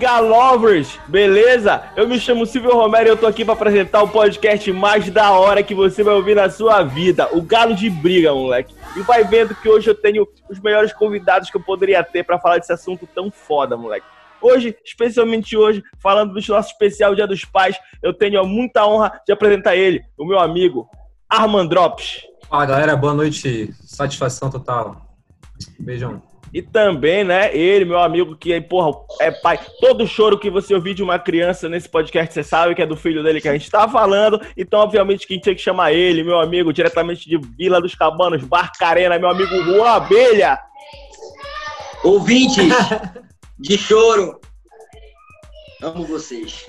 Galovers, beleza? Eu me chamo Silvio Romero e eu tô aqui para apresentar o podcast mais da hora que você vai ouvir na sua vida, o Galo de Briga, moleque. E vai vendo que hoje eu tenho os melhores convidados que eu poderia ter para falar desse assunto tão foda, moleque. Hoje, especialmente hoje, falando do nosso especial Dia dos Pais, eu tenho muita honra de apresentar ele, o meu amigo Armandrops. Fala galera, boa noite, satisfação total. Beijão. E também, né, ele, meu amigo, que, porra, é pai. Todo choro que você ouvir de uma criança nesse podcast, você sabe que é do filho dele que a gente tá falando. Então, obviamente, quem tinha que chamar ele, meu amigo, diretamente de Vila dos Cabanos, Barcarena, meu amigo Juan Abelha. Ouvintes de choro, amo vocês.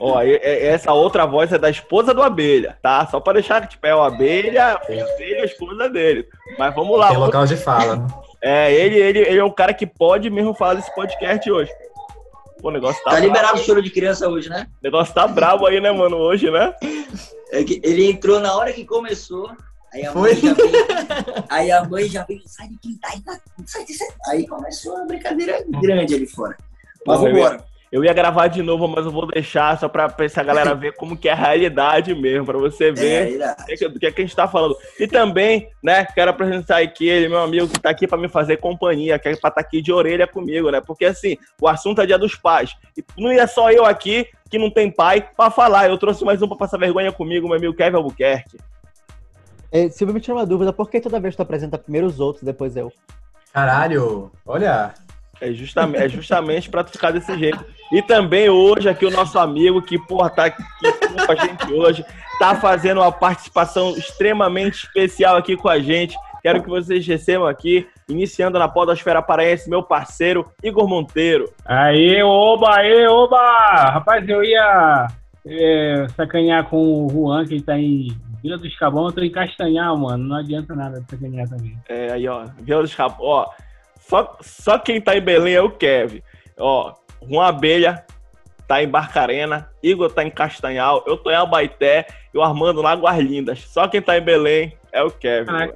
Ó, essa outra voz é da esposa do Abelha, tá? Só pra deixar que, tipo, é o Abelha, o filho, a esposa dele. Mas vamos lá. Tem local de fala, né? É, ele, ele, ele é um cara que pode mesmo falar desse podcast hoje. Pô, o negócio tá. Tá liberado o choro de criança hoje, né? O negócio tá brabo aí, né, mano, hoje, né? É que ele entrou na hora que começou. Aí a Foi? mãe já veio. aí a mãe já veio, sai de quem tá aí, sai de Aí começou a brincadeira grande ali fora. Mas vambora. Eu ia gravar de novo, mas eu vou deixar só pra, pra essa galera ver como que é a realidade mesmo, pra você ver é, do que, é que a gente tá falando. E também, né, quero apresentar aqui ele, meu amigo, que tá aqui pra me fazer companhia, que é pra estar tá aqui de orelha comigo, né? Porque assim, o assunto é dia dos pais. E não é só eu aqui, que não tem pai, pra falar. Eu trouxe mais um pra passar vergonha comigo, meu amigo Kevin Albuquerque. É, Silvio, me tira uma dúvida, por que toda vez tu apresenta primeiro os outros, depois eu? Caralho, olha, é justamente, é justamente para ficar desse jeito. E também hoje aqui o nosso amigo que, porra, tá aqui com a gente hoje, tá fazendo uma participação extremamente especial aqui com a gente. Quero que vocês recebam aqui, iniciando na Podosfera Paraense, meu parceiro Igor Monteiro. Aê, oba, aê, oba! Rapaz, eu ia é, sacanear com o Juan, que tá em Vila dos Cabão, eu tô em Castanhar, mano. Não adianta nada sacanear também. É, aí, ó, Vila dos Cabão, ó só, só quem tá em Belém é o Kev. Ó, uma abelha tá em Barcarena, Igor tá em Castanhal, eu tô em Abaité e o Armando lá Guarlindas. Só quem tá em Belém é o Kevin. Ah,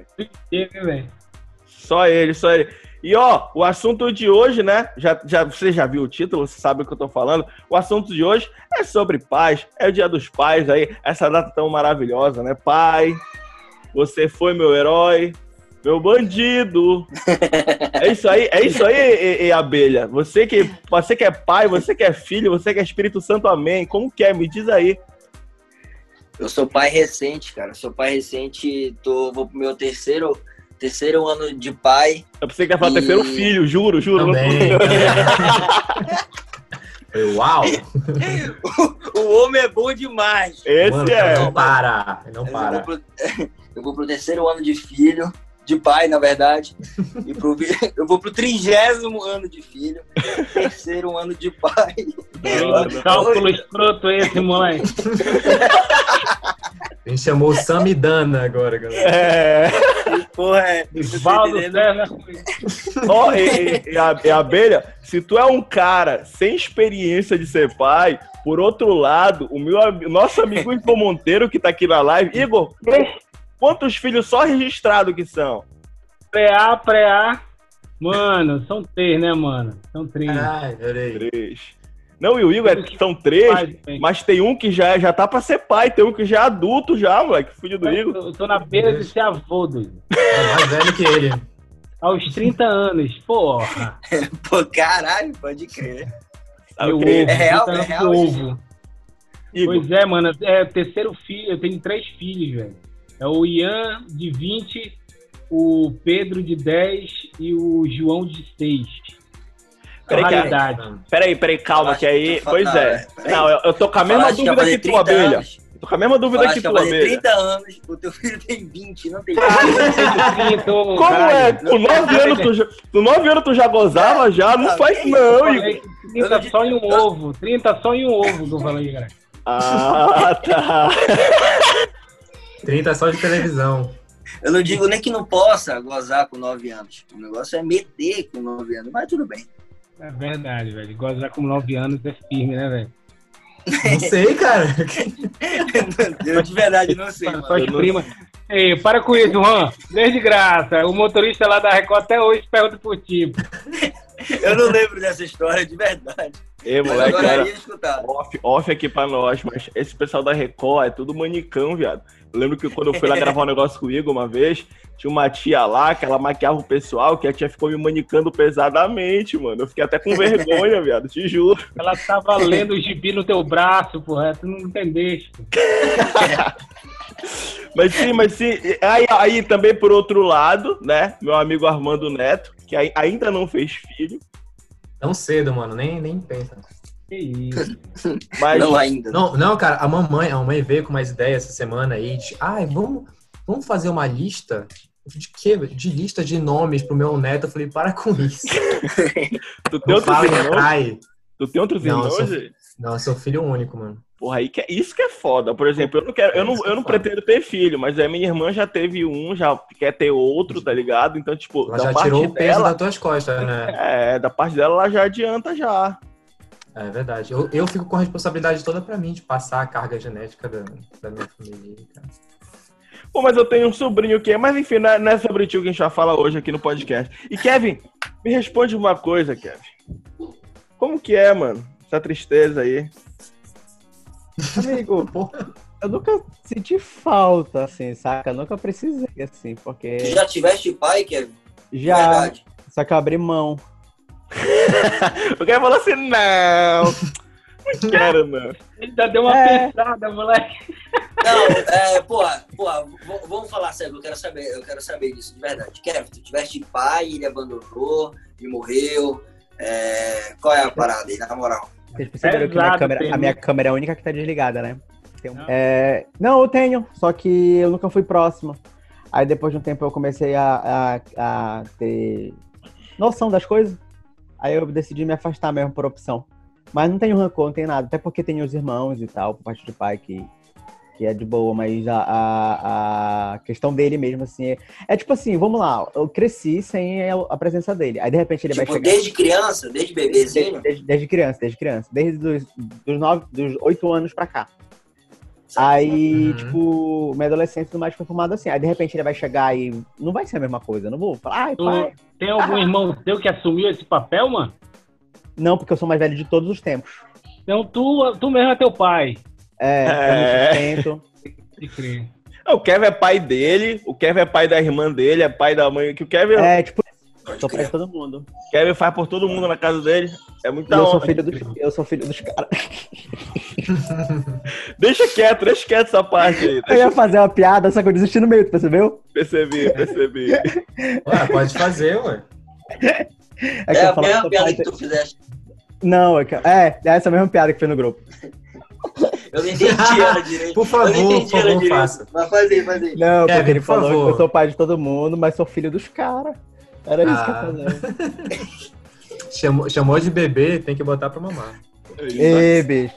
só ele, só ele. E ó, o assunto de hoje, né? Já, já, você já viu o título, você sabe o que eu tô falando. O assunto de hoje é sobre paz, é o dia dos pais aí, essa data tão maravilhosa, né? Pai, você foi meu herói, meu bandido. é isso aí, é isso aí, e, e, abelha. Você que, você que é pai, você que é filho, você que é Espírito Santo, amém. Como que é? Me diz aí. Eu sou pai recente, cara. sou pai recente, tô, vou pro meu terceiro, terceiro ano de pai. Eu pensei que ia falar e... terceiro filho, juro, juro. Também, Uau! o, o, homem é bom demais. Esse Mano, é. Não para, não para. Eu vou, pro, eu vou pro terceiro ano de filho de pai, na verdade. E pro, eu vou pro trigésimo ano de filho, terceiro ano de pai. Cálculo escroto esse, moleque. A gente chamou o Samidana agora, galera. É. Porra, é. Valdo e, e, a, e a abelha, se tu é um cara sem experiência de ser pai, por outro lado, o meu nosso amigo Igor Monteiro, que tá aqui na live, Igor, Quantos filhos só registrados que são? Pré-A, pré-A. Mano, são três, né, mano? São três. Ai, três. Não, e o Igor é, são três, mas tem um que já, já tá pra ser pai, tem um que já é adulto já, moleque, filho do Igor. Eu tô na beira de ser avô, do É mais velho que ele. Aos 30 anos, porra. Pô, caralho, pode crer. Meu ovo, é real, é real. Ovo. Pois é, mano, é terceiro filho, eu tenho três filhos, velho. É o Ian de 20, o Pedro de 10 e o João de 6. Peraí, peraí, peraí, peraí, calma, que aí. Pois é. Não, eu, eu tô com a mesma dúvida que tu, abelha. Anos. tô com a mesma dúvida que tu, abelha. 30 anos, o teu filho tem 20, não tem 20. Como é? Com 9 anos, tu já, com 9 anos tu já gozava já? Não faz não, Igor. 30 só em um ovo. 30 só em um ovo que eu falei, cara. Ah, tá. 30 só de televisão. Eu não digo nem que não possa gozar com 9 anos. O negócio é meter com 9 anos, mas tudo bem. É verdade, velho. Gozar com 9 anos é firme, né, velho? Não sei, cara. eu de verdade não sei. Só as primas. Ei, para com isso, Juan. Desde graça. O motorista lá da Record até hoje pergunta por ti. Eu não lembro dessa história, de verdade. Ei, moleque, era off, off aqui pra nós, mas esse pessoal da Record é tudo manicão, viado. Eu lembro que quando eu fui lá gravar um negócio com o Igor uma vez, tinha uma tia lá que ela maquiava o pessoal, que a tia ficou me manicando pesadamente, mano. Eu fiquei até com vergonha, viado, te juro. Ela tava lendo o gibi no teu braço, porra, tu não entendeste. mas sim, mas sim. Aí, aí também, por outro lado, né, meu amigo Armando Neto, que ainda não fez filho, Tão cedo, mano, nem, nem pensa. Que isso. Mas... Não ainda. Não, não, cara, a mamãe, a mamãe veio com mais ideias essa semana aí de, ai, vamos, vamos fazer uma lista de quê? De lista de nomes pro meu neto. Eu falei, para com isso. tu tem outros irmãos? Tu tem outros não, irmãos? Sou, não, eu sou filho único, mano. Porra, aí que é, isso que é foda. Por exemplo, eu não quero, eu não, eu não pretendo ter filho, mas a minha irmã já teve um, já quer ter outro, tá ligado? Então, tipo, ela já tirou o peso dela, das tuas costas, né? É, da parte dela ela já adianta já. É verdade. Eu, eu fico com a responsabilidade toda pra mim de passar a carga genética da, da minha família, cara. Pô, mas eu tenho um sobrinho que é. Mas enfim, não é, não é sobre tio que a gente vai falar hoje aqui no podcast. E Kevin, me responde uma coisa, Kevin. Como que é, mano? Essa tristeza aí. Amigo, eu nunca senti falta, assim, saca? Eu nunca precisei, assim, porque. Tu já tiveste pai, Kevin? Já. Verdade. Só que eu abri mão. o cara falou assim: não, não quero, não. Ainda deu uma é... pensada, moleque. Não, é, porra, porra, vamos falar sério, eu quero saber, eu quero saber disso, de verdade. Kevin, tu tiveste pai, ele abandonou, e morreu. É, qual é a parada aí, na moral? Vocês perceberam que minha câmera, a minha câmera é a única que tá desligada, né? Um... Não. É... não, eu tenho, só que eu nunca fui próximo. Aí depois de um tempo eu comecei a, a, a ter noção das coisas. Aí eu decidi me afastar mesmo por opção. Mas não tenho rancor, não tem nada. Até porque tenho os irmãos e tal, por parte de pai, que que é de boa, mas a, a, a questão dele mesmo, assim, é, é, tipo assim, vamos lá, eu cresci sem a presença dele, aí de repente ele tipo, vai chegar... desde criança, desde bebezinho? Desde, desde, desde criança, desde criança, desde os dos, nove, dos oito anos pra cá. Aí, uhum. tipo, minha adolescência tudo mais foi formado assim. Aí, de repente, ele vai chegar e não vai ser a mesma coisa. Eu não vou falar, ai, pai. Tem algum irmão teu que assumiu esse papel, mano? Não, porque eu sou mais velho de todos os tempos. Então, tu, tu mesmo é teu pai. É, é. eu sustento. O Kevin é pai dele, o Kevin é pai da irmã dele, é pai da mãe. Que o Kevin é, tipo, sou pai de todo mundo. Kevin faz por todo mundo na casa dele. É muito eu sou filho dos, Eu sou filho dos caras. deixa quieto, deixa quieto essa parte aí. Deixa... Eu ia fazer uma piada, só que eu desisti no meio, tu percebeu? Percebi, percebi. Ué, pode fazer, ué. É, é a mesma piada que tu fizeste. Não, é, é, é essa mesma piada que foi no grupo. Eu não entendi ela direito. Por favor, por favor, faça. Mas faz aí, faz aí. Não, Kevin, porque ele falou favor. que eu sou pai de todo mundo, mas sou filho dos caras. Era isso ah. que eu fazia. chamou, chamou de bebê, tem que botar pra mamar. Ê, bicho.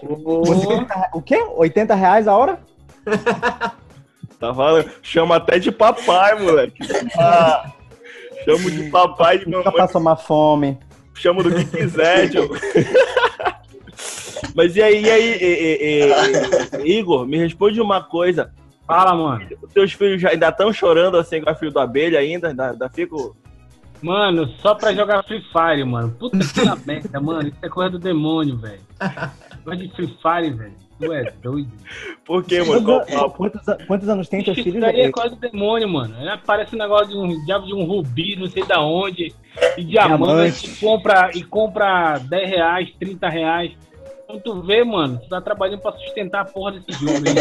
O quê? 80 reais a hora? Tá falando? Chama até de papai, moleque. Ah, chamo de papai de mamãe. Passou uma fome. Chamo do que quiser, tio. Mas e aí, e aí e, e, Igor, me responde uma coisa. Fala, mano. Os teus filhos já ainda estão chorando assim com a filho do abelha ainda? Ainda, ainda fico. Mano, só pra jogar Free Fire, mano. Puta que merda, mano. Isso é coisa do demônio, velho. Gosta de Free Fire, velho. Tu é doido. Por quê, mano? Quantos, quantos, anos tem teus filhos? Isso aí é coisa do demônio, mano. Parece um negócio de um diabo de um rubi, não sei da onde. E diamante, diamante. E, compra, e compra 10 reais, 30 reais. Quando tu vê, mano, tu tá trabalhando pra sustentar a porra desse jogo aí.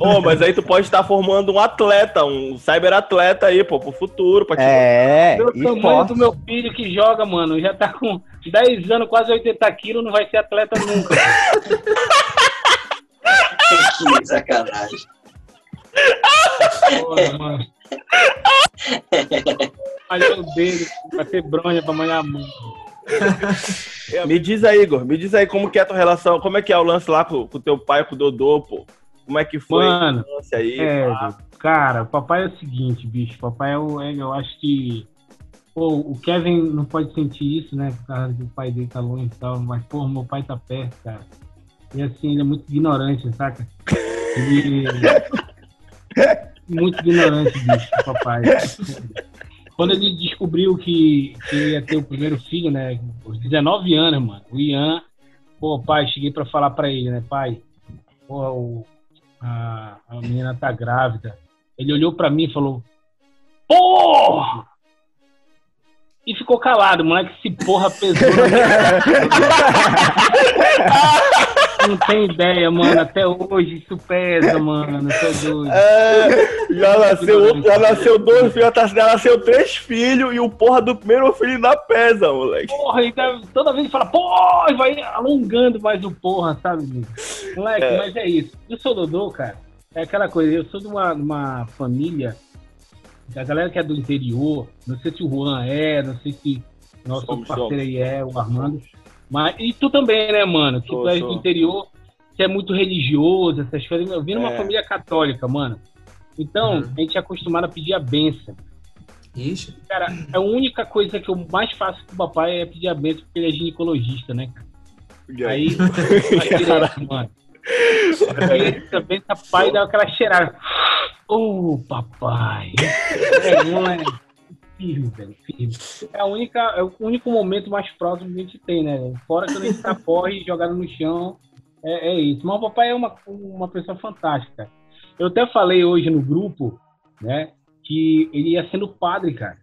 oh, mas aí tu pode estar formando um atleta, um cyberatleta aí, pô, pro futuro. Pra te... É, O tamanho do meu filho que joga, mano, já tá com 10 anos, quase 80 quilos, não vai ser atleta nunca. que sacanagem. Porra, mano. Malhando dele, vai ter bronha pra manhar muito. Me diz aí, Igor, me diz aí como que é a tua relação, como é que é o lance lá com o teu pai, com o Dodô, pô? Como é que foi Mano, aí? É, cara, o papai é o seguinte, bicho, papai é o, é, eu acho que pô, o Kevin não pode sentir isso, né, por causa do pai dele tá longe e tal, mas, pô, meu pai tá perto, cara. E assim, ele é muito ignorante, saca? Ele... muito ignorante, bicho, papai. quando ele descobriu que, que ia ter o primeiro filho, né? Aos 19 anos, mano, o Ian, pô, pai, cheguei pra falar pra ele, né, pai? Pô, o, a, a menina tá grávida. Ele olhou pra mim e falou: Porra! E ficou calado, moleque, se porra pesou. Não tem ideia, mano. Até hoje isso pesa, mano. doido. É, já nasceu, já nasceu dois filhos, já nasceu três filhos e o porra do primeiro filho ainda pesa, moleque. Porra, toda vez ele fala, porra, vai alongando mais o porra, sabe? Moleque, é. mas é isso. Eu sou Dodô, cara. É aquela coisa, eu sou de uma, uma família, a galera que é do interior, não sei se o Juan é, não sei se nosso somos, parceiro somos. aí é, o Armando. Mas, e tu também, né, mano? Que sou, tu é do interior, que é muito religioso, essas coisas. Eu vim numa é. família católica, mano. Então, uhum. a gente é acostumado a pedir a benção. Isso. Cara, a única coisa que eu mais faço com o papai é pedir a benção, porque ele é ginecologista, né, cara? Aí, aí mano. Aí também papai dá aquela cheirada. Ô, oh, papai. É, não é firme, velho, firme. É, a única, é o único momento mais próximo que a gente tem, né? Fora quando a gente tá corre jogado no chão, é, é, isso. Mas o papai é uma, uma pessoa fantástica. Eu até falei hoje no grupo, né, que ele ia sendo padre, cara.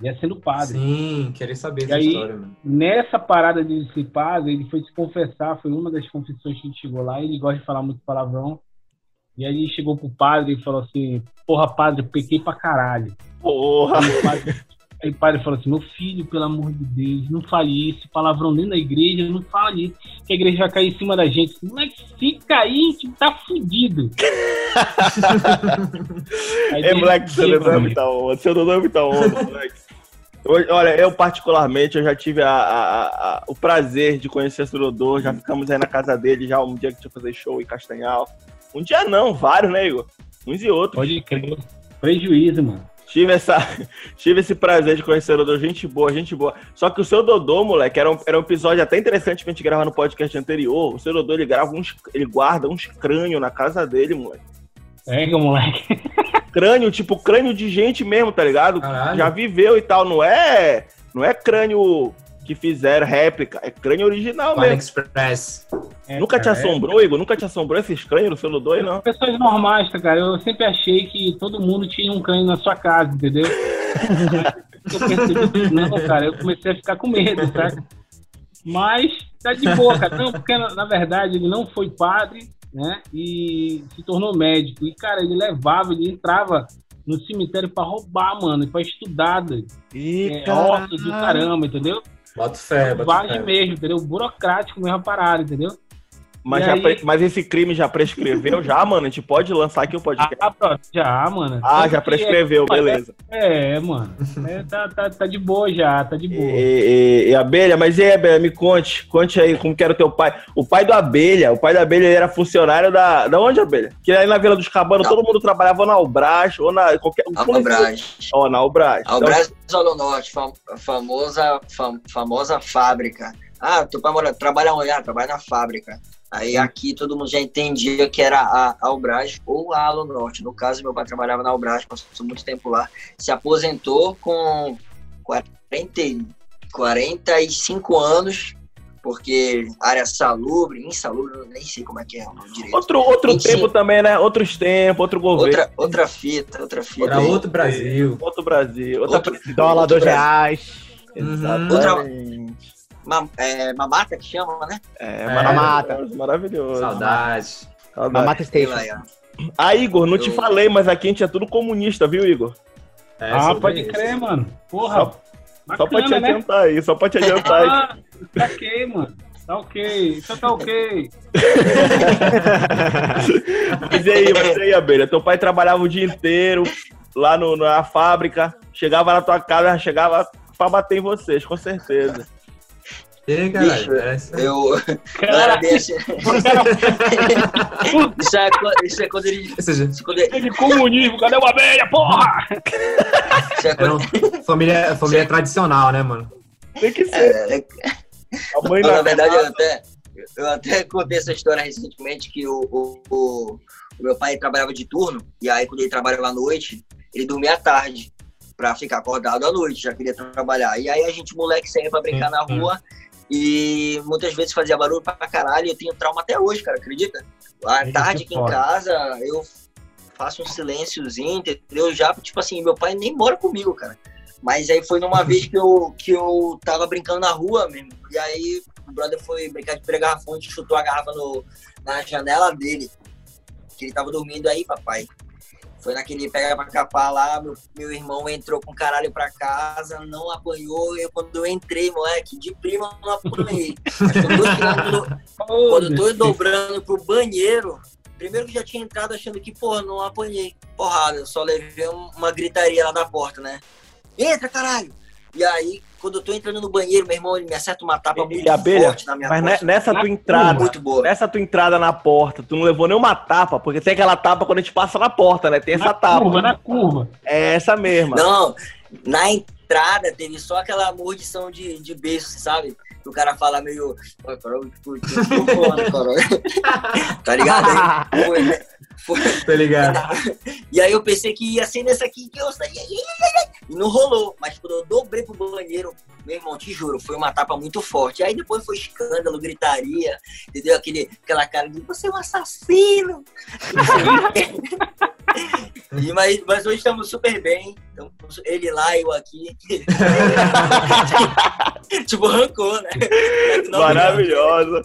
Ia sendo padre. Sim, queria saber essa aí, história, mano. Nessa parada de ser padre, ele foi se confessar, foi uma das confissões que ele chegou lá, ele gosta de falar muito palavrão. E aí chegou pro padre e falou assim: Porra, padre, pequei pra caralho. Porra! Aí o padre, aí o padre falou assim: Meu filho, pelo amor de Deus, não fale isso. Palavrão dentro da igreja, não fale isso. Que a igreja vai cair em cima da gente. Moleque, se cair, tá fudido. é, moleque, seu nome tá onda. Seu nome tá onda, moleque. Olha, eu particularmente, eu já tive a, a, a, o prazer de conhecer o Surodor, já ficamos aí na casa dele já um dia que tinha fazer show em Castanhal. Um dia não, vários, né, Igor? Uns e outros. Pode crer. Prejuízo, mano. Tive, essa, tive esse prazer de conhecer o Dodô, gente boa, gente boa. Só que o seu Dodô, moleque, era um, era um episódio até interessante que a gente gravava no podcast anterior. O seu Dodô, ele grava uns. Ele guarda uns crânios na casa dele, moleque. É, moleque. Crânio, tipo, crânio de gente mesmo, tá ligado? Caralho. Já viveu e tal. Não é. Não é crânio que fizeram réplica. É crânio original mesmo. Express. É, Nunca te assombrou, é... Igor? Nunca te assombrou esses crânios no selo 2, não? Pessoas normais, tá, cara. Eu sempre achei que todo mundo tinha um crânio na sua casa, entendeu? eu percebi não, cara. Eu comecei a ficar com medo, tá? Mas tá de boa, cara. Não, porque na, na verdade ele não foi padre, né? E se tornou médico. E, cara, ele levava, ele entrava no cemitério pra roubar, mano, pra estudar. E é, ossos do caramba, entendeu? Bota fé, bota fé. mesmo, entendeu? Burocrático mesmo a parada, entendeu? Mas, já aí... mas esse crime já prescreveu já, mano? A gente pode lançar aqui o podcast? Ah, pronto, já, mano. Ah, já prescreveu, é, beleza. É, mano. É, tá, tá, tá de boa já, tá de boa. E, e, e, Abelha, mas e aí, Abelha, me conte, conte aí como que era o teu pai. O pai do Abelha, o pai da Abelha era funcionário da... Da onde, Abelha? Que aí na Vila dos Cabanos todo mundo trabalhava na Albras ou na... Qualquer... Na Albras. Ó, oh, na Albras. Albras então... Zona Norte, fam, famosa, fam, famosa fábrica. Ah, teu pai mora, trabalha onde? Ah, trabalha na fábrica. Aí aqui todo mundo já entendia que era a Albras ou a Alo Norte. No caso, meu pai trabalhava na Albras, passou muito tempo lá. Se aposentou com 40, 45 anos, porque área salubre, insalubre, nem sei como é que é o direito. Outro, outro tempo também, né? Outros tempos, outro governo. Outra, outra fita, outra fita. Era outro Brasil. Outro Brasil. Outra outro, dólar, dois reais. Uhum. Exatamente. Outra, é, mamata que chama, né? É, é maravilhoso, maravilhoso. Saudade. Saudade. Mamata Station. Ah, Igor, não Eu... te falei, mas aqui a gente é tudo comunista, viu, Igor? É, ah, pode isso. crer, mano. Porra. Só, bacana, só pra te né? adiantar aí, só pra te adiantar aí. Ah, tá ok, mano. Tá ok, isso tá ok. mas e aí, mas e aí, Abelha? Teu pai trabalhava o dia inteiro lá no, na fábrica, chegava na tua casa, chegava pra bater em vocês, com certeza. E, caralho, Bicho, eu. Cara, deixa. isso, é, isso é quando ele. Isso quando ele... comunismo, cadê uma abelha, porra? Isso é quando... é família, família tradicional, né, mano? Tem que ser. É, é... A mãe na verdade, eu até, eu até contei essa história recentemente que o, o, o, o meu pai trabalhava de turno, e aí quando ele trabalhava à noite, ele dormia à tarde. pra ficar acordado à noite, já queria trabalhar. E aí a gente, moleque, saía pra brincar na rua e muitas vezes fazia barulho pra caralho. Eu tenho trauma até hoje, cara, acredita? À tarde aqui em casa, eu faço um silênciozinho, entendeu? Já, tipo assim, meu pai nem mora comigo, cara. Mas aí foi numa vez que eu, que eu tava brincando na rua mesmo. E aí o brother foi brincar de pregar garrafão, chutou a garrafa no, na janela dele. Que ele tava dormindo aí, papai. Foi naquele pega pra capar lá, meu, meu irmão entrou com caralho pra casa, não apanhou. Eu, quando eu entrei, moleque, de prima não apanhei. quando, quando eu tô dobrando pro banheiro, primeiro que já tinha entrado achando que, porra, não apanhei. Porrada, eu só levei uma gritaria lá da porta, né? Entra, caralho! E aí, quando eu tô entrando no banheiro, meu irmão, ele me acerta uma tapa muito abelha, forte na minha Mas costa. nessa tua entrada, muito boa. nessa tua entrada na porta, tu não levou nenhuma tapa, porque tem aquela tapa quando a gente passa na porta, né? Tem na essa tapa. Curva, na curva. É essa mesma. Não, na entrada teve só aquela mordição de, de beijo, sabe? O cara fala meio. Tá ligado? Aí, foi, foi, tá ligado. E aí eu pensei que ia ser nessa aqui que eu saí. E não rolou. Mas quando eu dobrei pro banheiro, meu irmão, te juro, foi uma tapa muito forte. Aí depois foi escândalo, gritaria, entendeu? Aquele, aquela cara de você é um assassino. e, mas, mas hoje estamos super bem. Então, ele lá, eu aqui. tipo, rancou, né? Maravilhosa.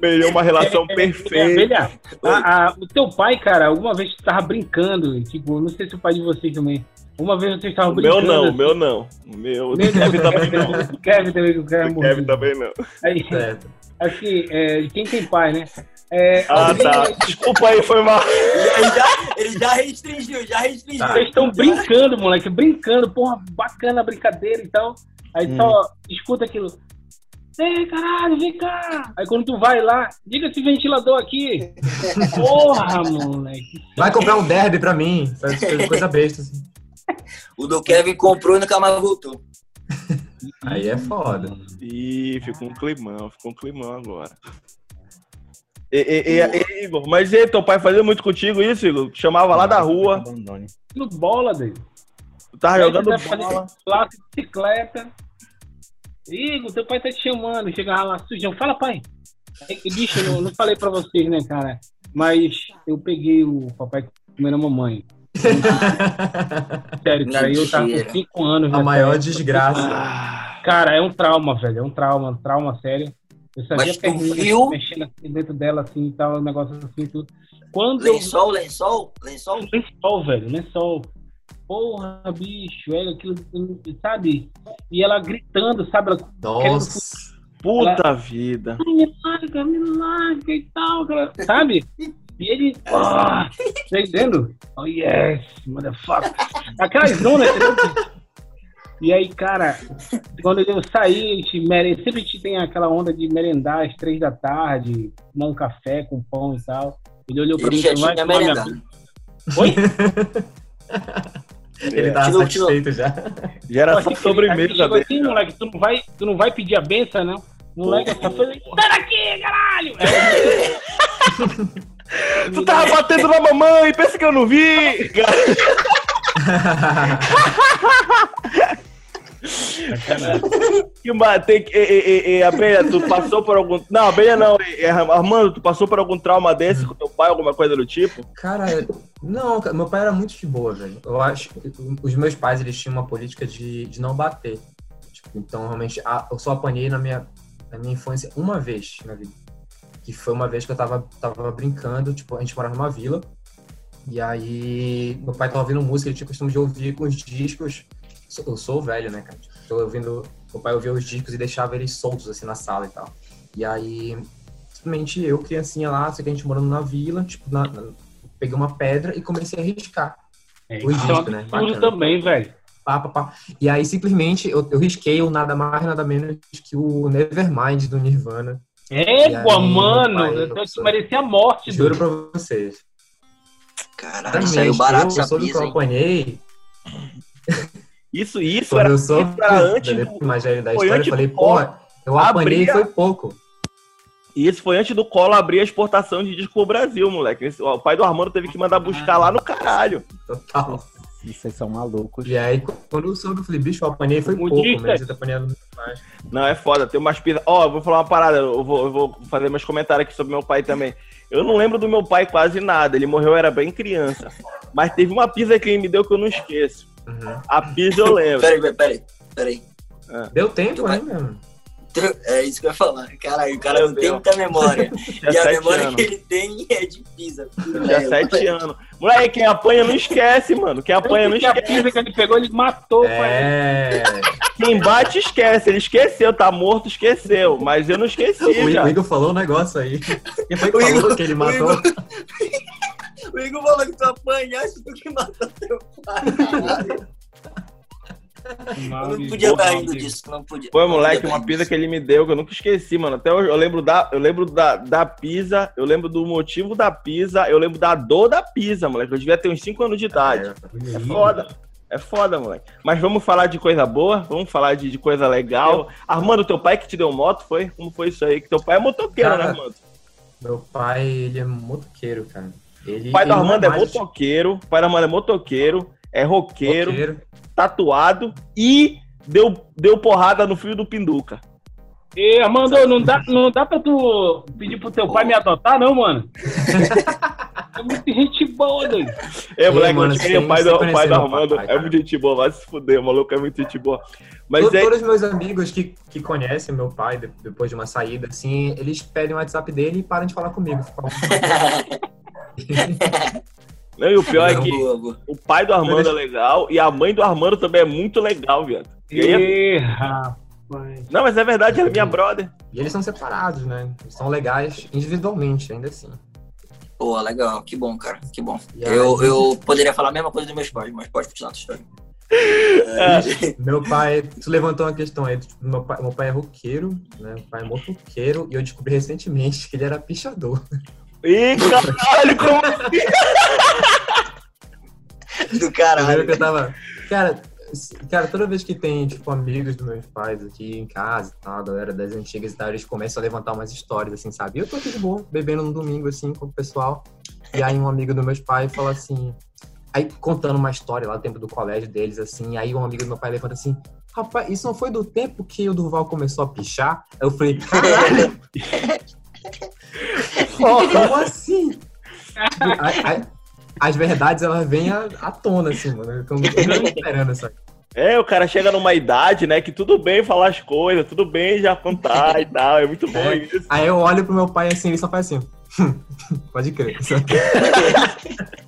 Melhorou uma relação é, é, é perfeita. É, a, a, o teu pai, cara, alguma vez tava brincando, tipo, não sei se o pai de vocês também. Uma vez vocês estavam brincando. Meu não, assim. meu não. Meu, o Kevin também não. O Kevin também, o Kevin também não. Aí, certo. Assim, é, quem tem pai, né? É, ah, tá. Desculpa aí, foi mal. Ele já, ele já restringiu, já restringiu. Tá. Vocês estão brincando, moleque, brincando, porra, bacana a brincadeira e tal. Aí hum. só escuta aquilo. Ei, caralho, vem cá! Aí quando tu vai lá, diga esse ventilador aqui. Porra, moleque. Vai comprar um derby pra mim. Faz coisa besta, assim. O do Kevin comprou e nunca mais voltou. Aí é foda. Ih, ficou um climão, ficou um climão agora. E, e, e, Igor, mas e teu pai fazia muito contigo isso, Igor? Chamava lá da rua. No bola dele. Tu tava jogando bola. Lá bicicleta. Igor, teu pai tá te chamando. Chegava lá sujão. Fala, pai. Bicho, eu não, não falei pra vocês, né, cara? Mas eu peguei o papai comendo a mamãe. Sério, cara, eu tava com 5 anos. A maior desgraça. Cara, é um trauma, velho. É um trauma, um trauma sério. Eu sabia Mas tu viu? mexendo assim dentro dela, assim, tal, um negócio assim, tudo. Quando lençol, eu... lençol, lençol? Lençol, velho, lençol. Porra, bicho, é aquilo, sabe? E ela gritando, sabe? Ela Nossa. Puta ela, vida. Me larga, me larga e tal, sabe? E ele. Oh, tá entendendo? Oh, yes, motherfucker. Aquela zona, E aí, cara, quando eu saí, sempre tem aquela onda de merendar às três da tarde, tomar um café com pão e tal. Ele olhou pra ele mim e falou: vai tomar minha. Oi? Ele tá satisfeito já. Já era só sobremesa dele. Assim, moleque, tu não, vai, tu não vai pedir a benção, não? Moleque, só foi. Sai daqui, caralho! tu tava batendo na mamãe, pensa que eu não vi! que tem que. E, e, abelha, tu passou por algum. Não, abelha não. Armando, tu passou por algum trauma desse com teu pai, alguma coisa do tipo? Cara, não, meu pai era muito de boa, velho. Eu acho que os meus pais, eles tinham uma política de, de não bater. Tipo, então, realmente, eu só apanhei na minha, na minha infância uma vez na vida. Que foi uma vez que eu tava, tava brincando, tipo, a gente morava numa vila. E aí, meu pai tava ouvindo música, ele tinha costume de ouvir com os discos eu sou velho, né, cara? Tô ouvindo, o pai ouvia os discos e deixava eles soltos assim na sala e tal. E aí, simplesmente eu, criancinha lá, sei que a gente morando na vila, tipo, na, na, peguei uma pedra e comecei a riscar. É, os é discos, né? também, velho. Pá, pá, pá. E aí, simplesmente, eu, eu risquei o nada mais, nada menos que o Nevermind do Nirvana. Égua, mano! Pai, eu tenho que merecer a morte. Juro pra vocês. Caralho, saiu barato essa pisa, que eu apanhei. Isso, isso era, isso era antes do, mas da história, eu falei, porra, eu apanhei e foi pouco. E isso foi antes do Colo abrir a exportação de disco pro Brasil, moleque. Esse, o pai do Armando teve que mandar buscar lá no caralho. Total. Vocês são malucos. E aí, quando eu soube, eu falei, bicho, eu apanhei foi pouco, mas eu tô apanhando muito mais. Não, é foda, tem umas pizzas. Ó, oh, vou falar uma parada, eu vou, eu vou fazer meus comentários aqui sobre meu pai também. Eu não lembro do meu pai quase nada, ele morreu, eu era bem criança. Mas teve uma pizza que ele me deu que eu não esqueço. Uhum. A pizza eu lembro. Peraí, peraí, peraí. Ah. Deu tempo, hein, mesmo? É isso que eu ia falar. Caralho, o cara Meu não Deus. tem muita memória. e a memória anos. que ele tem é de pizza. Já é, sete anos. Moleque, quem apanha não esquece, mano. Quem apanha não esquece. A pizza que ele pegou, ele matou, é... Quem bate, esquece. Ele esqueceu, tá morto, esqueceu. Mas eu não esqueci, o, já. Igor falou um negócio aí. Quem foi que o falou Igor, que ele matou? O Igor, o Igor falou que tu apanhaste do que matou teu pai. Eu não podia estar rindo disso, não podia. Foi, moleque, uma pizza que ele me deu, que eu nunca esqueci, mano. Até hoje eu lembro da, eu lembro da, da pizza, eu lembro do motivo da pizza, eu lembro da dor da pizza, moleque. Eu devia ter uns 5 anos de idade. É, é foda. É foda, moleque. Mas vamos falar de coisa boa, vamos falar de, de coisa legal. Armando, teu pai que te deu moto, foi? Como foi isso aí? Que teu pai é motoqueiro, né, cara, né, Armando? Meu pai, ele é motoqueiro, cara. Ele, o pai do Armando é, é motoqueiro, o pai do Armando é motoqueiro, é roqueiro, roqueiro tatuado e deu, deu porrada no fio do Pinduca. E, Armando, não dá, não dá pra tu pedir pro teu pai me adotar, não, mano? é muito gente boa, doido. É, moleque, mano, eu o pai do, o pai do Armando. Pai, é muito gente boa, vai se fuder, o maluco é muito gente boa. Mas Todos, é... Todos os meus amigos que, que conhecem meu pai depois de uma saída, assim, eles pedem o WhatsApp dele e param de falar comigo. Não, e o pior é que boa, boa. o pai do Armando é legal e a mãe do Armando também é muito legal, viado. E, rapaz. Não, mas é verdade, ela é minha brother. E eles são separados, né? Eles são legais individualmente, ainda assim. Pô, legal, que bom, cara, que bom. Eu, eu poderia falar a mesma coisa dos meus pais, mas pode continuar a história. É. Meu pai, tu levantou uma questão aí, tipo, meu, pai, meu pai é roqueiro, né? Meu pai é motoqueiro, e eu descobri recentemente que ele era pichador. Ih, caralho, como assim? Do caralho. Que eu tava... Cara, cara, toda vez que tem, tipo, amigos dos meus pais aqui em casa e tal, a galera das antigas e tal, eles começam a levantar umas histórias, assim, sabe? E eu tô aqui de boa, bebendo no domingo, assim, com o pessoal. E aí um amigo dos meus pais fala assim... Aí contando uma história lá do tempo do colégio deles, assim, aí um amigo do meu pai levanta assim, rapaz, isso não foi do tempo que o Durval começou a pichar? Aí eu falei, caralho! Como assim? as verdades, elas vêm à, à tona, assim, mano. Eu tô esperando essa. É, o cara chega numa idade, né, que tudo bem falar as coisas, tudo bem já contar e tal, é muito bom é. isso. Aí eu olho pro meu pai assim, ele só faz assim, pode crer.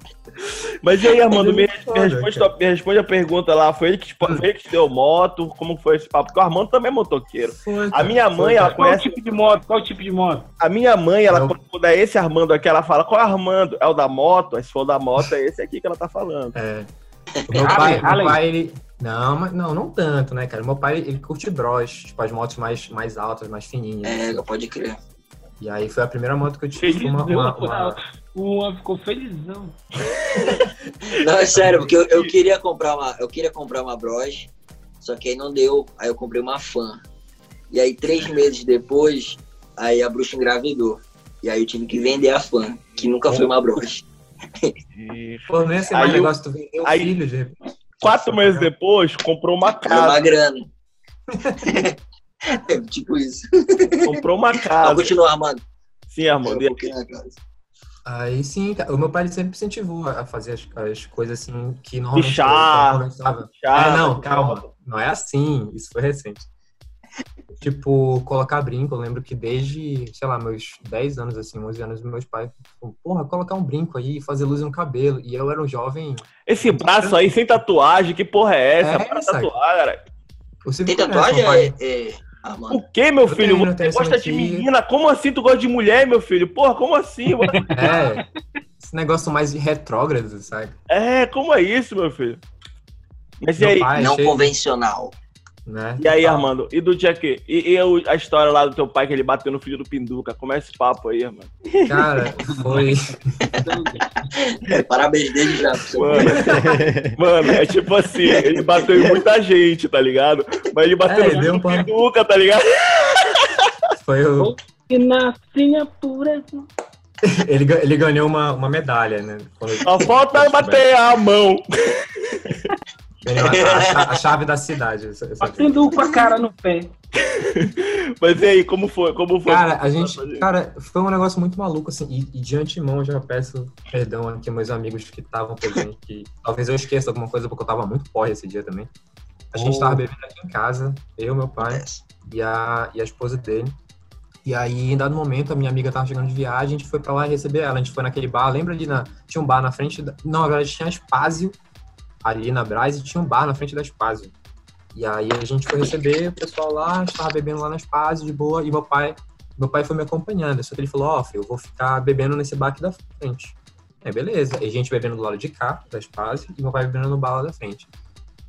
Mas e aí, Armando, me, me, responde, me responde a pergunta lá. Foi ele que, foi ele que te deu moto? Como foi esse papo? Porque o Armando também é motoqueiro. Foi, a minha mãe, foi, ela Qual conhece... tipo de moto? Qual tipo de moto? A minha mãe, ela, Eu... quando é esse Armando aqui, ela fala, qual é Armando? É o da moto? Aí se for da moto, é esse aqui que ela tá falando. É. O meu pai, meu pai ele... Não, mas não, não tanto, né, cara? Meu pai, ele curte bros, tipo, as motos mais, mais altas, mais fininhas. É, pode crer. E aí foi a primeira moto que eu tive. Uma, uma, uma... uma ficou felizão. Não, é sério, porque eu, eu, queria comprar uma. Eu queria comprar uma Bros, só que aí não deu. Aí eu comprei uma fã. E aí, três meses depois, aí a bruxa engravidou. E aí eu tive que vender a fã, que nunca foi uma Bros. Pô, nem esse mais negócio, tu vendeu aí, filho, de Quatro meses depois, comprou uma casa. Uma grana. É tipo isso. Comprou uma casa. Vamos continuar, Armando. Sim, Armando. É, Aí sim, o meu pai sempre incentivou a fazer as, as coisas assim que normalmente Pichar, É, não, calma. Não é assim, isso foi recente. tipo, colocar brinco, eu lembro que desde, sei lá, meus 10 anos, assim, 11 anos, meus pais, porra, colocar um brinco aí, fazer luz no cabelo. E eu era um jovem. Esse braço aí sem tatuagem, que porra é essa? É, pra tatuar, cara. Tem tatuagem? É, é, ah, o que, meu filho? Você gosta de menina? Como assim tu gosta de mulher, meu filho? Porra, como assim? é, esse negócio mais retrógrado, sabe? É, como é isso, meu filho? Mas meu e aí? Pai, não convencional. Né? E aí, Armando? E do dia que? E, e, a história lá do teu pai que ele bateu no filho do Pinduca? Como é esse papo aí, mano? Cara, foi. Parabéns dele já. Mano, mano, é tipo assim, ele bateu em muita gente, tá ligado? Mas ele bateu é, no filho do Pinduca, tá ligado? Foi o. Que nascinha pureza. ele, ele ganhou uma, uma medalha, né? Só falta bater a mão. A, a, a, chave da cidade. Batendo com a cara no pé. Mas e aí, como foi? Como foi? Cara, a gente. Cara, foi um negócio muito maluco, assim. E, e de antemão já peço perdão aqui meus amigos que estavam presentes. Que talvez eu esqueça alguma coisa, porque eu tava muito porre esse dia também. A gente oh. tava bebendo aqui em casa, eu, meu pai e a, e a esposa dele. E aí, em dado momento, a minha amiga tava chegando de viagem, a gente foi pra lá receber ela. A gente foi naquele bar, lembra ali na. Tinha um bar na frente. Da, não, verdade tinha Espásio ali na Brás e tinha um bar na frente da Espásio. E aí a gente foi receber o pessoal lá, estava bebendo lá na Espásio de boa, e meu pai, meu pai foi me acompanhando. Só que ele falou, ó, oh, eu vou ficar bebendo nesse bar aqui da frente. É, beleza. E a gente bebendo do lado de cá, da Espásio, e meu pai bebendo no bar lá da frente.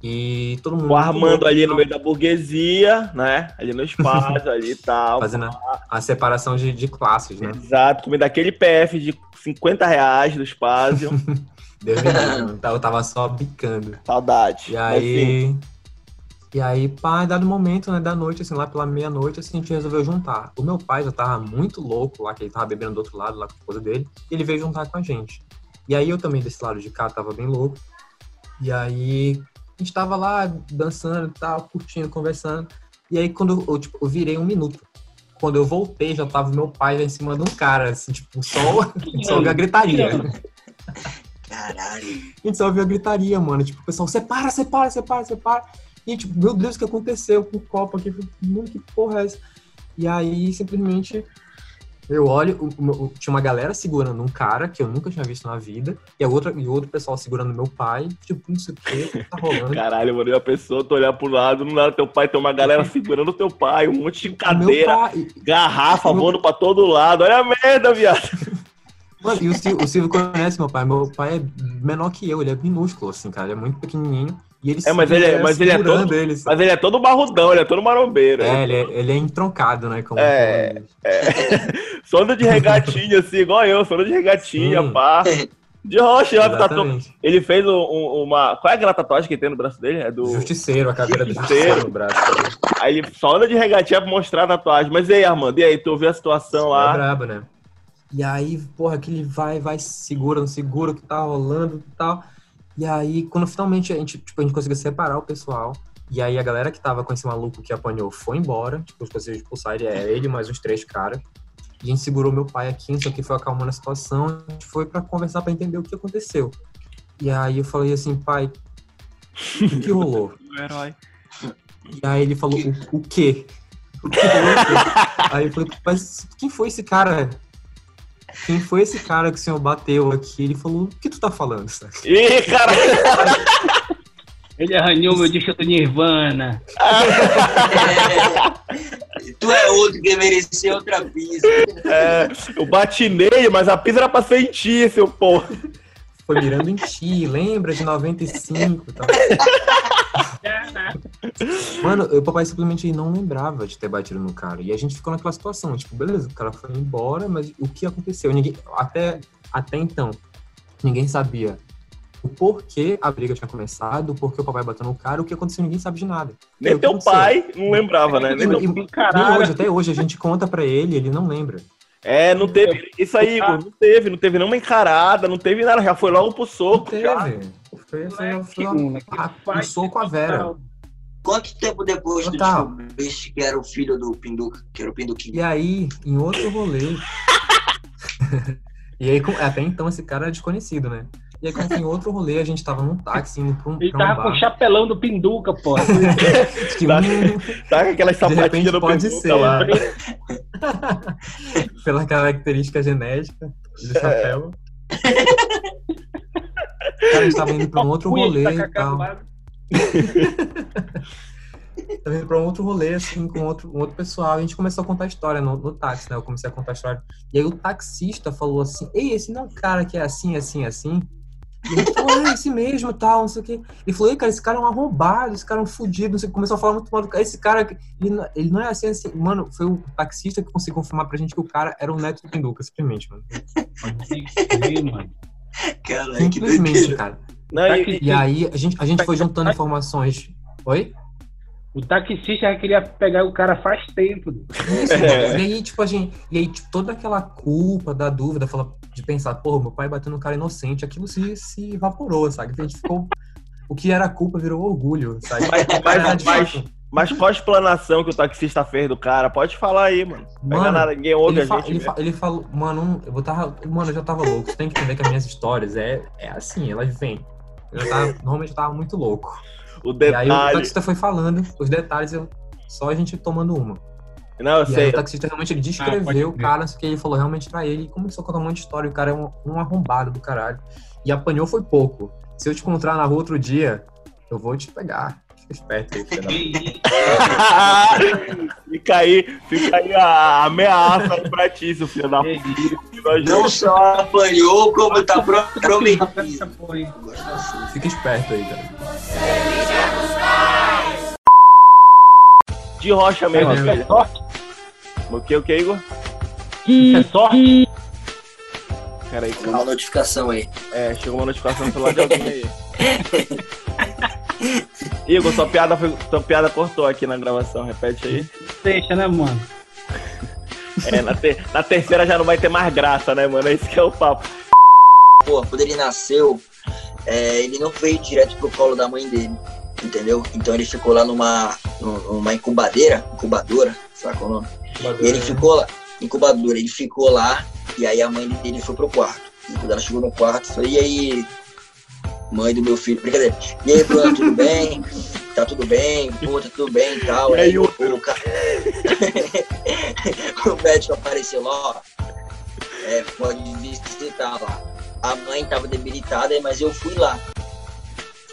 E todo mundo. O Armando ali no meio da burguesia, né? Ali no espaço, ali e tal. Fazendo a, a separação de, de, classes, né? Exato, comendo aquele PF de 50 reais do espaço. Deus me eu tava só bicando. Saudade. E aí. E aí, pá, dado momento, né, da noite, assim, lá pela meia-noite, assim, a gente resolveu juntar. O meu pai já tava muito louco lá, que ele tava bebendo do outro lado, lá com a esposa dele, e ele veio juntar com a gente. E aí eu também, desse lado de cá, tava bem louco. E aí, a gente tava lá dançando e tal, curtindo, conversando. E aí, quando eu, tipo, eu virei um minuto. Quando eu voltei, já tava meu pai lá em cima de um cara, assim, tipo, só, só a gritaria. Caralho. A gente só ouviu a gritaria, mano. Tipo, o pessoal, separa, separa, separa, separa. E tipo, meu Deus, o que aconteceu com o copo aqui? Mano, que porra é essa? E aí, simplesmente, eu olho, o, o, tinha uma galera segurando um cara que eu nunca tinha visto na vida, e a outra, e outro pessoal segurando meu pai, tipo, não sei o que, tá rolando. Caralho, mano, e a pessoa, tu olhar pro lado, não era teu pai, tem uma galera segurando teu pai, um monte de cadeira, pai, garrafa meu... voando pra todo lado, olha a merda, viado. Mano, e o Silvio, o Silvio conhece meu pai. Meu pai é menor que eu, ele é minúsculo, assim, cara. Ele é muito pequenininho. E ele é, mas ele, é, mas ele é todo, ele, mas ele é todo barrudão, ele é todo marombeiro. É, ele é, ele é entroncado, né? Como é, é. Sonda de regatinha, assim, igual eu, sonda de regatinha, Sim. pá. De rocha, tatu... ele fez um, uma. Qual é aquela tatuagem que tem no braço dele? É do. Justiceiro, a caveira do Justiceiro no braço. Aí ele só anda de regatinha pra mostrar a tatuagem. Mas e aí, Armando? E aí, tu ouviu a situação Sim, lá? É brabo, né? E aí, porra, aquele vai, vai, segura, não segura, o que tá rolando e tal. E aí, quando finalmente a gente, tipo, a gente conseguiu separar o pessoal, e aí a galera que tava com esse maluco que apanhou foi embora, tipo, os conseguiram expulsar ele, é ele mais uns três caras. E a gente segurou meu pai aqui, isso aqui foi acalmando a situação, a gente foi para conversar para entender o que aconteceu. E aí eu falei assim, pai, o que rolou? O herói. E aí ele falou, o, o quê? O que rolou? aí eu falei, mas quem foi esse cara? Quem foi esse cara que o senhor bateu aqui? Ele falou, o que tu tá falando, sabe? Ih, cara! Ele arranhou meu disco do Nirvana. É, tu é outro que merecia outra pizza. É, eu bati nele, mas a pizza era pra ser em ti, seu porra. Foi mirando em ti, lembra de 95 e tal. Mano, o papai simplesmente não lembrava de ter batido no cara. E a gente ficou naquela situação, tipo, beleza, o cara foi embora, mas o que aconteceu? Ninguém, até, até então, ninguém sabia o porquê a briga tinha começado, o porquê o papai bateu no cara, o que aconteceu, ninguém sabe de nada. Nem teu aconteceu? pai não lembrava, né? Nem e, e, hoje, até hoje, a gente conta pra ele, ele não lembra. É, não teve. Isso aí, Igor, não teve, não teve nenhuma encarada, não teve nada, já foi logo pro soco. Não teve. Já. Foi, foi, foi, foi um soco a Vera. Quanto tempo depois tu descobriste que era o filho do Pinduca, que era o Pinduquinho? E aí, em outro rolê. e aí, até então, esse cara era desconhecido, né? E aí, quando em outro rolê, a gente tava num táxi indo pra um. Ele tava um com o chapelão do Pinduca, pô. que tá, tá com aquela sapatinha do pode Pinduca ser, lá. Pela característica genética do é. chapéu. Cara, a gente tava indo pra um outro rolê tá e tal. tava indo pra um outro rolê, assim, com outro, um outro pessoal. E a gente começou a contar a história no, no táxi, né? Eu comecei a contar a história. E aí o taxista falou assim: Ei, esse não é um cara que é assim, assim, assim. E ele falou, ah, esse mesmo, tal, não sei o quê. Ele falou, cara, esse cara é um arrombado, esse cara é um fudido, não sei Começou a falar muito mal do cara. Esse cara, ele não, ele não é assim, assim. Mano, foi o taxista que conseguiu confirmar pra gente que o cara era o neto do Pinduca, simplesmente, mano. mano. Caralho, simplesmente, cara. Não, e, e, aí, a gente, a gente foi juntando informações. Oi? O taxista já queria pegar o cara faz tempo. Isso, é. E aí, tipo, a gente. E aí, tipo, toda aquela culpa da dúvida, fala, de pensar, pô, meu pai bateu no cara inocente, aquilo se, se evaporou, sabe? Então a gente ficou. O que era culpa virou orgulho, sabe? Mas, mas, mas, mas qual a explanação que o taxista fez do cara? Pode falar aí, mano. mano nada, ninguém ouve a gente. Ele, fa ele, falou, mano, eu tava, mano, eu já tava louco. Você tem que entender que as minhas histórias é, é assim, elas vêm. Eu tava, normalmente eu tava muito louco. O detalhe... E aí o taxista foi falando, os detalhes, eu, só a gente tomando uma. Não, eu e sei. Aí, o taxista realmente ele descreveu ah, o cara, que ele falou realmente pra ele, e começou a contar um monte de história. O cara é um, um arrombado do caralho. E apanhou foi pouco. Se eu te encontrar na rua outro dia, eu vou te pegar. Fica esperto aí, filho Fica aí, fica aí a ameaça pra ti, seu filho da puta. Não só apanhou, como tá prometido. Fica esperto aí, cara. De rocha mesmo, é, sorte. O que, o que, Igor? É sorte. Peraí, chegou uma notificação aí. É, chegou uma notificação no celular de alguém aí. Igor, sua piada, foi, sua piada cortou aqui na gravação, repete aí. Deixa, né, mano? É, na, ter, na terceira já não vai ter mais graça, né, mano? Esse que é o papo. Pô, quando ele nasceu, é, ele não veio direto pro colo da mãe dele, entendeu? Então ele ficou lá numa, numa incubadeira, incubadora, sabe qual é o nome? E ele ficou lá, incubadora, ele ficou lá, e aí a mãe dele foi pro quarto. E quando ela chegou no quarto, falou, e aí, mãe do meu filho, brincadeira. E aí, Bruno, tudo bem? Tá tudo bem? Pô, tá tudo bem e tal. E aí, o, o, o médico apareceu lá, ó. É, pode visitar lá. A mãe tava debilitada, mas eu fui lá.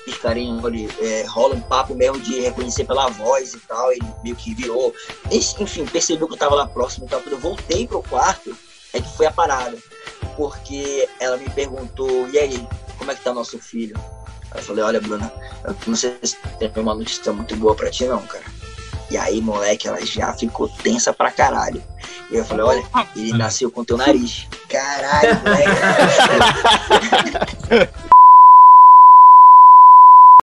Os carinhos é, rola um papo mesmo de reconhecer pela voz e tal. Ele meio que virou. Enfim, percebeu que eu tava lá próximo e tal. Quando eu voltei pro quarto, é que foi a parada. Porque ela me perguntou, e aí, como é que tá nosso filho? Aí eu falei, olha, Bruna, eu não sei se tem uma notícia muito boa pra ti, não, cara. E aí, moleque, ela já ficou tensa pra caralho. E eu falei, olha, ele nasceu com teu nariz. Caralho, moleque.